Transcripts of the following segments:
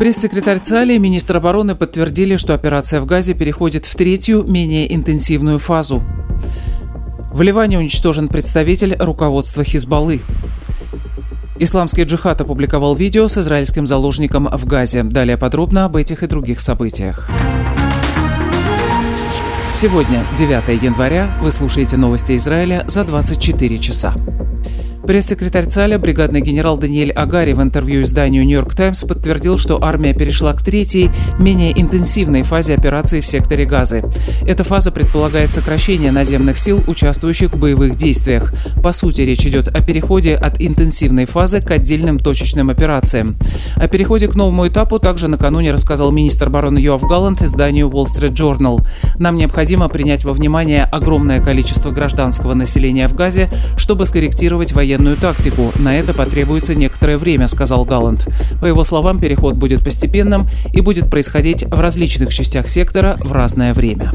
Пресс-секретарь ЦАЛИ и министр обороны подтвердили, что операция в Газе переходит в третью, менее интенсивную фазу. В Ливане уничтожен представитель руководства Хизбаллы. Исламский джихад опубликовал видео с израильским заложником в Газе. Далее подробно об этих и других событиях. Сегодня, 9 января, вы слушаете новости Израиля за 24 часа. Пресс-секретарь ЦАЛЯ, бригадный генерал Даниэль Агари в интервью изданию «Нью-Йорк Таймс» подтвердил, что армия перешла к третьей, менее интенсивной фазе операции в секторе Газы. Эта фаза предполагает сокращение наземных сил, участвующих в боевых действиях. По сути, речь идет о переходе от интенсивной фазы к отдельным точечным операциям. О переходе к новому этапу также накануне рассказал министр обороны Йоав Галланд изданию Wall Street Journal. Нам необходимо принять во внимание огромное количество гражданского населения в Газе, чтобы скорректировать военную тактику. На это потребуется некоторое время, сказал Галланд. По его словам, переход будет постепенным и будет происходить в различных частях сектора в разное время.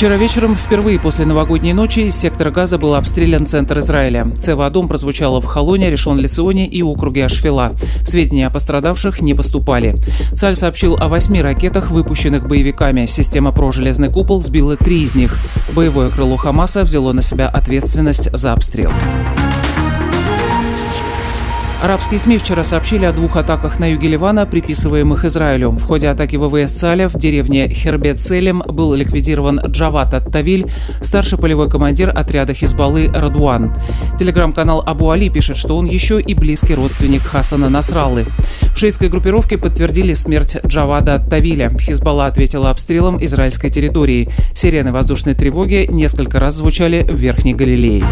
Вчера вечером, впервые после новогодней ночи, из сектора газа был обстрелян центр Израиля. Цева-Дом прозвучало в Халоне, решен Лиционе и округе Ашфила. Сведения о пострадавших не поступали. Цаль сообщил о восьми ракетах, выпущенных боевиками. Система «Про-железный купол» сбила три из них. Боевое крыло Хамаса взяло на себя ответственность за обстрел. Арабские СМИ вчера сообщили о двух атаках на юге Ливана, приписываемых Израилю. В ходе атаки ВВС Цаля в деревне Хербет-Селем был ликвидирован Джават Ат-Тавиль, старший полевой командир отряда Хизбаллы Радуан. Телеграм-канал Абу Али пишет, что он еще и близкий родственник Хасана Насраллы. В шейской группировке подтвердили смерть Джавада Ат-Тавиля. Хизбалла ответила обстрелом израильской территории. Сирены воздушной тревоги несколько раз звучали в Верхней Галилее.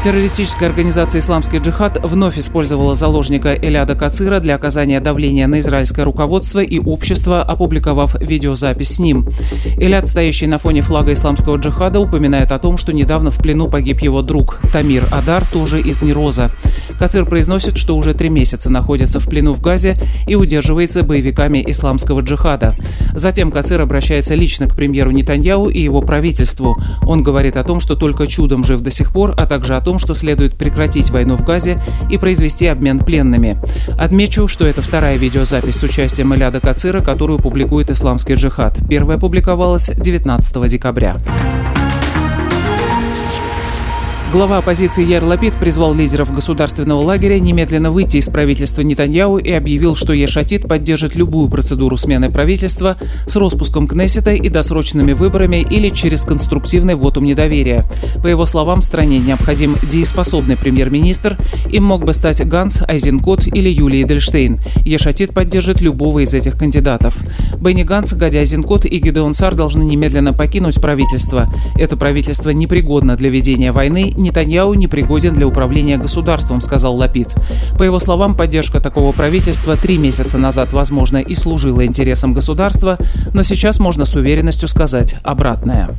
Террористическая организация «Исламский джихад» вновь использовала заложника Эляда Кацира для оказания давления на израильское руководство и общество, опубликовав видеозапись с ним. Эляд, стоящий на фоне флага исламского джихада, упоминает о том, что недавно в плену погиб его друг Тамир Адар, тоже из Нероза. Кацир произносит, что уже три месяца находится в плену в Газе и удерживается боевиками исламского джихада. Затем Кацир обращается лично к премьеру Нетаньяу и его правительству. Он говорит о том, что только чудом жив до сих пор, а также о том, что следует прекратить войну в Газе и произвести обмен пленными. Отмечу, что это вторая видеозапись с участием Эляда Кацира, которую публикует исламский джихад. Первая публиковалась 19 декабря. Глава оппозиции Яр Лапид призвал лидеров государственного лагеря немедленно выйти из правительства Нетаньяу и объявил, что Ешатит поддержит любую процедуру смены правительства с распуском Кнессета и досрочными выборами или через конструктивный вотум недоверия. По его словам, стране необходим дееспособный премьер-министр. Им мог бы стать Ганс, Айзенкот или Юлия Эдельштейн. Ешатит поддержит любого из этих кандидатов. Бенни Ганс, Гади Айзенкот и Гидеон Сар должны немедленно покинуть правительство. Это правительство непригодно для ведения войны Нетаньяу не пригоден для управления государством, сказал Лапид. По его словам, поддержка такого правительства три месяца назад, возможно, и служила интересам государства, но сейчас можно с уверенностью сказать обратное.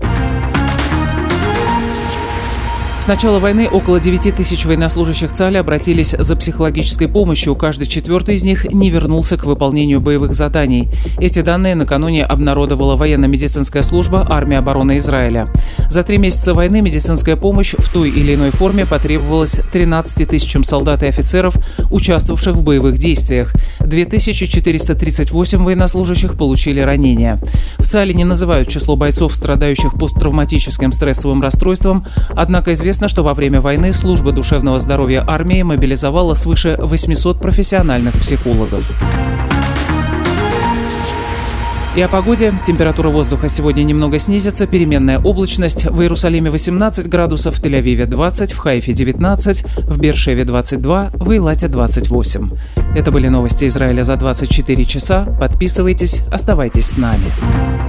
Начала войны около 9 тысяч военнослужащих ЦАЛи обратились за психологической помощью. Каждый четвертый из них не вернулся к выполнению боевых заданий. Эти данные накануне обнародовала военно-медицинская служба армии обороны Израиля. За три месяца войны медицинская помощь в той или иной форме потребовалась 13 тысячам солдат и офицеров, участвовавших в боевых действиях. 2438 военнослужащих получили ранения. ЦАЛе не называют число бойцов, страдающих посттравматическим стрессовым расстройством, однако Известно, что во время войны служба душевного здоровья армии мобилизовала свыше 800 профессиональных психологов. И о погоде. Температура воздуха сегодня немного снизится. Переменная облачность. В Иерусалиме 18 градусов, в Тель-Авиве 20, в Хайфе 19, в Бершеве 22, в Илате 28. Это были новости Израиля за 24 часа. Подписывайтесь, оставайтесь с нами.